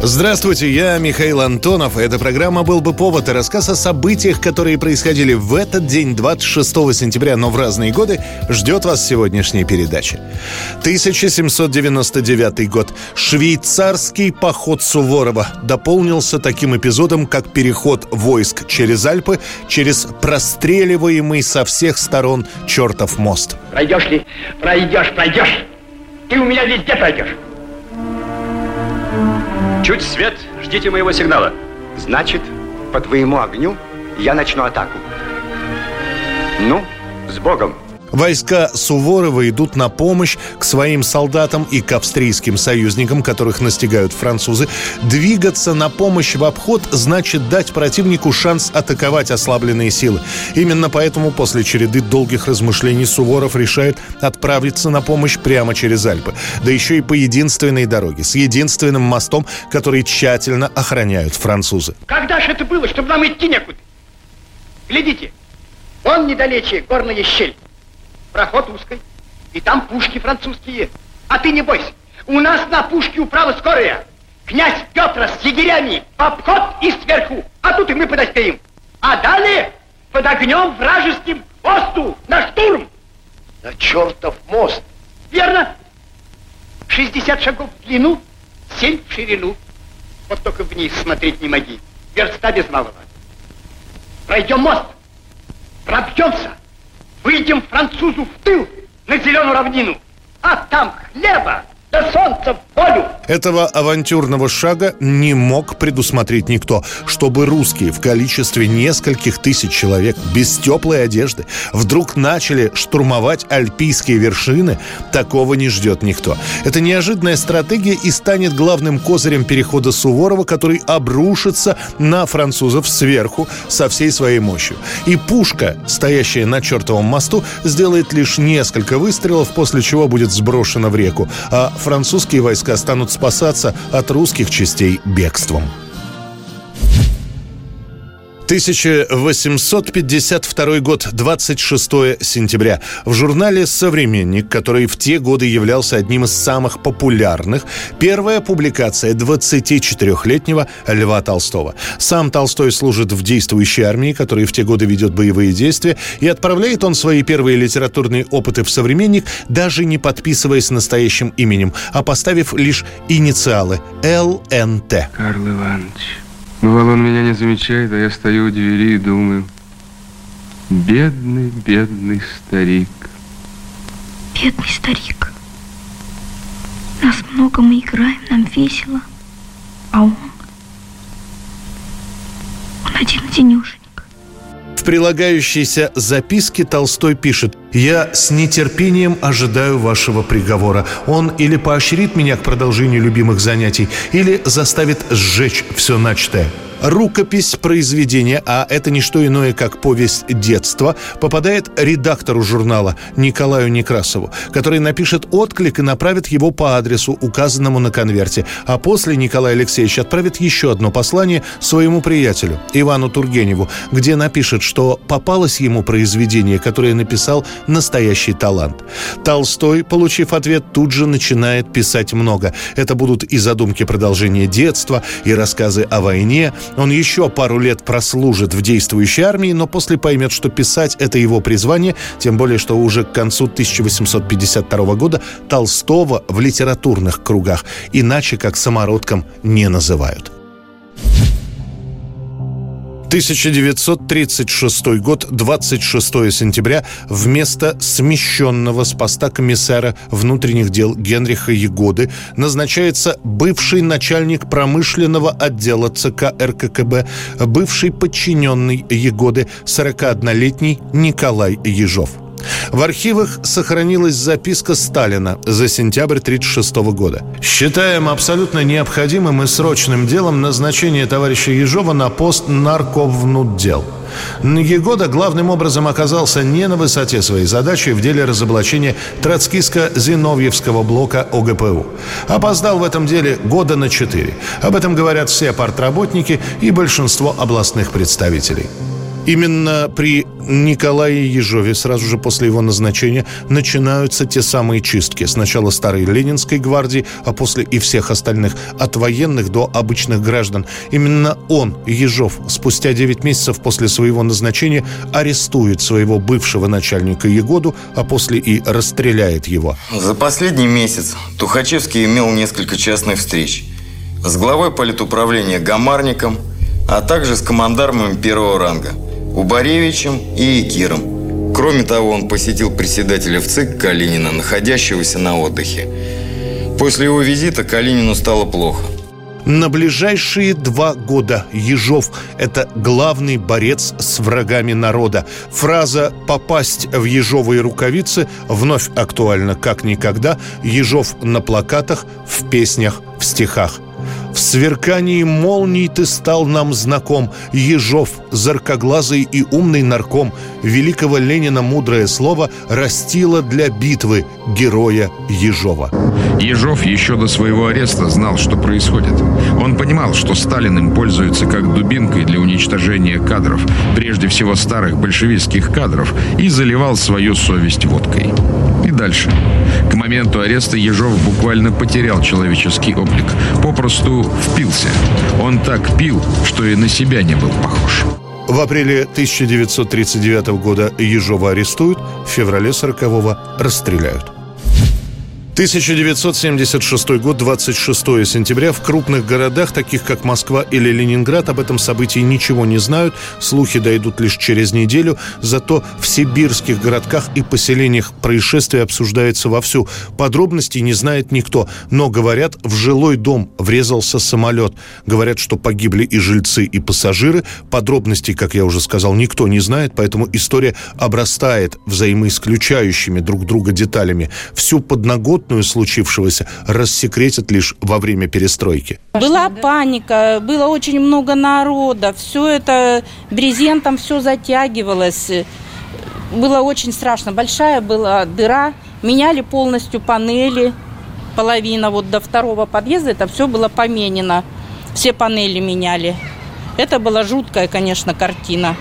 Здравствуйте, я Михаил Антонов. Эта программа «Был бы повод» и рассказ о событиях, которые происходили в этот день, 26 сентября, но в разные годы, ждет вас сегодняшняя передача. 1799 год. Швейцарский поход Суворова дополнился таким эпизодом, как переход войск через Альпы, через простреливаемый со всех сторон чертов мост. Пройдешь ли? Пройдешь, пройдешь. Ты у меня везде пройдешь. Чуть свет, ждите моего сигнала. Значит, по твоему огню я начну атаку. Ну, с Богом! Войска Суворова идут на помощь к своим солдатам и к австрийским союзникам, которых настигают французы. Двигаться на помощь в обход значит дать противнику шанс атаковать ослабленные силы. Именно поэтому после череды долгих размышлений Суворов решает отправиться на помощь прямо через Альпы. Да еще и по единственной дороге, с единственным мостом, который тщательно охраняют французы. Когда же это было, чтобы нам идти некуда? Глядите, вон недалече горная щель. Проход узкий, и там пушки французские. А ты не бойся, у нас на пушке управа скорая. Князь Петр с егерями в обход и сверху, а тут и мы подоспеем. А далее под огнем вражеским мосту на штурм. На чертов мост. Верно. 60 шагов в длину, 7 в ширину. Вот только вниз смотреть не моги. Верста без малого. Пройдем мост, пробьемся, выйдем французу в тыл на зеленую равнину, а там хлеба да солнца в полю. Этого авантюрного шага не мог предусмотреть никто, чтобы русские в количестве нескольких тысяч человек без теплой одежды вдруг начали штурмовать альпийские вершины, такого не ждет никто. Это неожиданная стратегия и станет главным козырем перехода Суворова, который обрушится на французов сверху со всей своей мощью. И пушка, стоящая на чертовом мосту, сделает лишь несколько выстрелов, после чего будет сброшена в реку, а французские войска станут спасаться от русских частей бегством. 1852 год, 26 сентября. В журнале «Современник», который в те годы являлся одним из самых популярных, первая публикация 24-летнего Льва Толстого. Сам Толстой служит в действующей армии, которая в те годы ведет боевые действия, и отправляет он свои первые литературные опыты в «Современник», даже не подписываясь настоящим именем, а поставив лишь инициалы ЛНТ. Карл Иванович, Бывало, он меня не замечает, а я стою у двери и думаю, бедный, бедный старик. Бедный старик. Нас много, мы играем, нам весело. А он? Он один-одинешенек. В прилагающейся записке Толстой пишет «Я с нетерпением ожидаю вашего приговора. Он или поощрит меня к продолжению любимых занятий, или заставит сжечь все начатое». Рукопись произведения, а это не что иное, как повесть детства, попадает редактору журнала Николаю Некрасову, который напишет отклик и направит его по адресу, указанному на конверте. А после Николай Алексеевич отправит еще одно послание своему приятелю Ивану Тургеневу, где напишет, что попалось ему произведение, которое написал настоящий талант. Толстой, получив ответ, тут же начинает писать много. Это будут и задумки продолжения детства, и рассказы о войне, он еще пару лет прослужит в действующей армии, но после поймет, что писать — это его призвание, тем более, что уже к концу 1852 года Толстого в литературных кругах иначе как самородком не называют. 1936 год, 26 сентября, вместо смещенного с поста комиссара внутренних дел Генриха Егоды назначается бывший начальник промышленного отдела ЦК РККБ, бывший подчиненный Егоды, 41-летний Николай Ежов. В архивах сохранилась записка Сталина за сентябрь 1936 года. «Считаем абсолютно необходимым и срочным делом назначение товарища Ежова на пост нарковнуддел». Егода главным образом оказался не на высоте своей задачи в деле разоблачения троцкистско-зиновьевского блока ОГПУ. Опоздал в этом деле года на четыре. Об этом говорят все партработники и большинство областных представителей. Именно при Николае Ежове сразу же после его назначения начинаются те самые чистки. Сначала старой Ленинской гвардии, а после и всех остальных, от военных до обычных граждан. Именно он, Ежов, спустя 9 месяцев после своего назначения арестует своего бывшего начальника Егоду, а после и расстреляет его. За последний месяц Тухачевский имел несколько частных встреч с главой политуправления Гамарником, а также с командармами первого ранга – Убаревичем и Киром. Кроме того, он посетил председателя в ЦИК Калинина, находящегося на отдыхе. После его визита Калинину стало плохо. На ближайшие два года Ежов – это главный борец с врагами народа. Фраза «попасть в ежовые рукавицы» вновь актуальна как никогда. Ежов на плакатах, в песнях, в стихах – в сверкании молний ты стал нам знаком, Ежов, заркоглазый и умный нарком. Великого Ленина мудрое слово растило для битвы героя Ежова. Ежов еще до своего ареста знал, что происходит. Он понимал, что Сталин им пользуется как дубинкой для уничтожения кадров, прежде всего старых большевистских кадров, и заливал свою совесть водкой. И дальше. К моменту ареста Ежов буквально потерял человеческий облик. Попросту впился. Он так пил, что и на себя не был похож. В апреле 1939 года Ежова арестуют, в феврале 40-го расстреляют. 1976 год, 26 сентября. В крупных городах, таких как Москва или Ленинград, об этом событии ничего не знают. Слухи дойдут лишь через неделю. Зато в сибирских городках и поселениях происшествие обсуждается вовсю. Подробностей не знает никто. Но, говорят, в жилой дом врезался самолет. Говорят, что погибли и жильцы, и пассажиры. Подробностей, как я уже сказал, никто не знает, поэтому история обрастает взаимоисключающими друг друга деталями. Всю подноготную подноготную случившегося рассекретят лишь во время перестройки. Была паника, было очень много народа, все это брезентом все затягивалось. Было очень страшно. Большая была дыра, меняли полностью панели, половина вот до второго подъезда, это все было поменено. Все панели меняли. Это была жуткая, конечно, картина.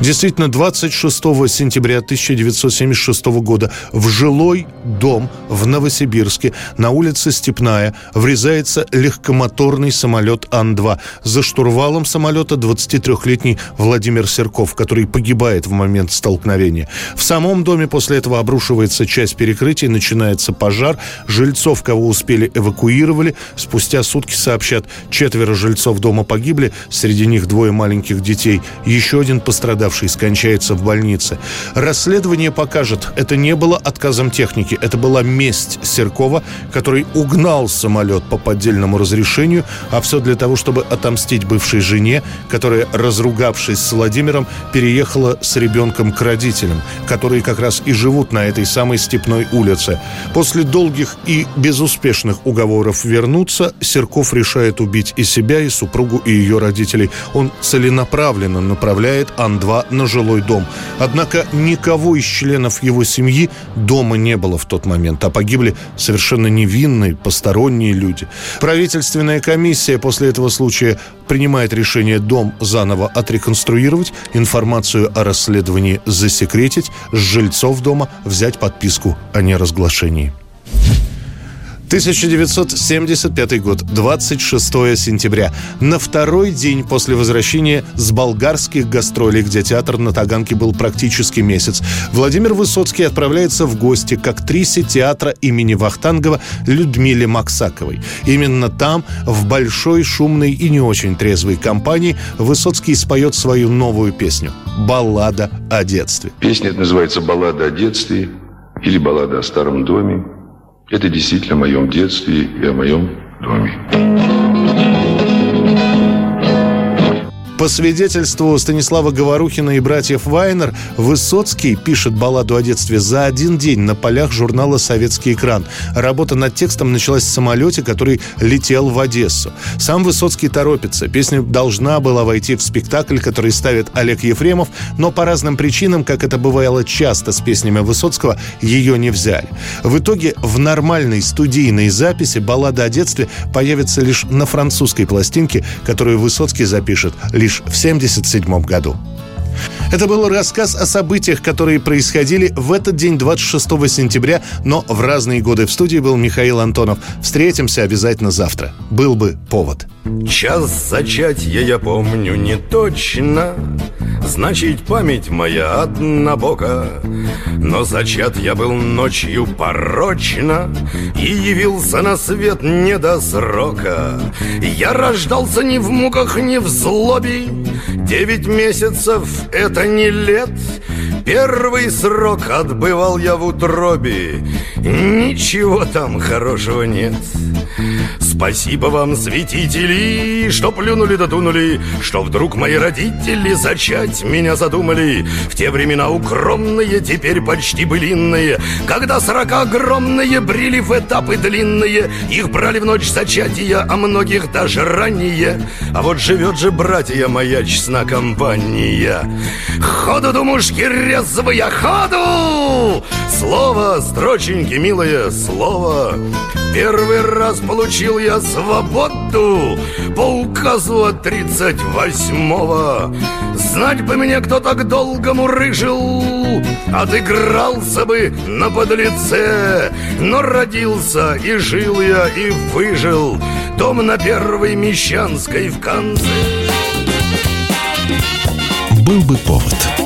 Действительно, 26 сентября 1976 года в жилой дом в Новосибирске на улице Степная врезается легкомоторный самолет Ан-2. За штурвалом самолета 23-летний Владимир Серков, который погибает в момент столкновения. В самом доме после этого обрушивается часть перекрытия, начинается пожар. Жильцов, кого успели, эвакуировали. Спустя сутки сообщат, четверо жильцов дома погибли, среди них двое маленьких детей. Еще один пострадавший пострадавший скончается в больнице. Расследование покажет, это не было отказом техники, это была месть Серкова, который угнал самолет по поддельному разрешению, а все для того, чтобы отомстить бывшей жене, которая, разругавшись с Владимиром, переехала с ребенком к родителям, которые как раз и живут на этой самой степной улице. После долгих и безуспешных уговоров вернуться, Серков решает убить и себя, и супругу, и ее родителей. Он целенаправленно направляет Ан-2 на жилой дом. Однако никого из членов его семьи дома не было в тот момент, а погибли совершенно невинные, посторонние люди. Правительственная комиссия после этого случая принимает решение дом заново отреконструировать, информацию о расследовании засекретить, с жильцов дома взять подписку о неразглашении. 1975 год, 26 сентября. На второй день после возвращения с болгарских гастролей, где театр на Таганке был практически месяц, Владимир Высоцкий отправляется в гости к актрисе театра имени Вахтангова Людмиле Максаковой. Именно там, в большой, шумной и не очень трезвой компании, Высоцкий споет свою новую песню «Баллада о детстве». Песня называется «Баллада о детстве» или «Баллада о старом доме». Это действительно о моем детстве и о моем доме. По свидетельству Станислава Говорухина и братьев Вайнер, Высоцкий пишет балладу о детстве за один день на полях журнала «Советский экран». Работа над текстом началась в самолете, который летел в Одессу. Сам Высоцкий торопится. Песня должна была войти в спектакль, который ставит Олег Ефремов, но по разным причинам, как это бывало часто с песнями Высоцкого, ее не взяли. В итоге в нормальной студийной записи баллада о детстве появится лишь на французской пластинке, которую Высоцкий запишет лишь в 1977 году. Это был рассказ о событиях, которые происходили в этот день, 26 сентября, но в разные годы. В студии был Михаил Антонов. Встретимся обязательно завтра. Был бы повод. Час зачатия я помню не точно, Значит, память моя однобока Но зачат я был ночью порочно И явился на свет не до срока. Я рождался ни в муках, ни в злобе. Девять месяцев — это не лет Первый срок отбывал я в утробе. Ничего там хорошего нет. Спасибо вам, святители, что плюнули да тунули Что вдруг мои родители зачать меня задумали. В те времена укромные, теперь почти былинные. Когда сорока огромные брили в этапы длинные. Их брали в ночь зачатия, а многих даже ранее. А вот живет же братья моя честна компания Ходу, думушки, резвые, ходу! Слово, строченьки, милое слово. Первый раз получил я свободу По указу от тридцать восьмого. Знать бы мне, кто так долго мурыжил Отыгрался бы на подлеце. Но родился и жил я и выжил Дом на первой Мещанской в конце. Был бы повод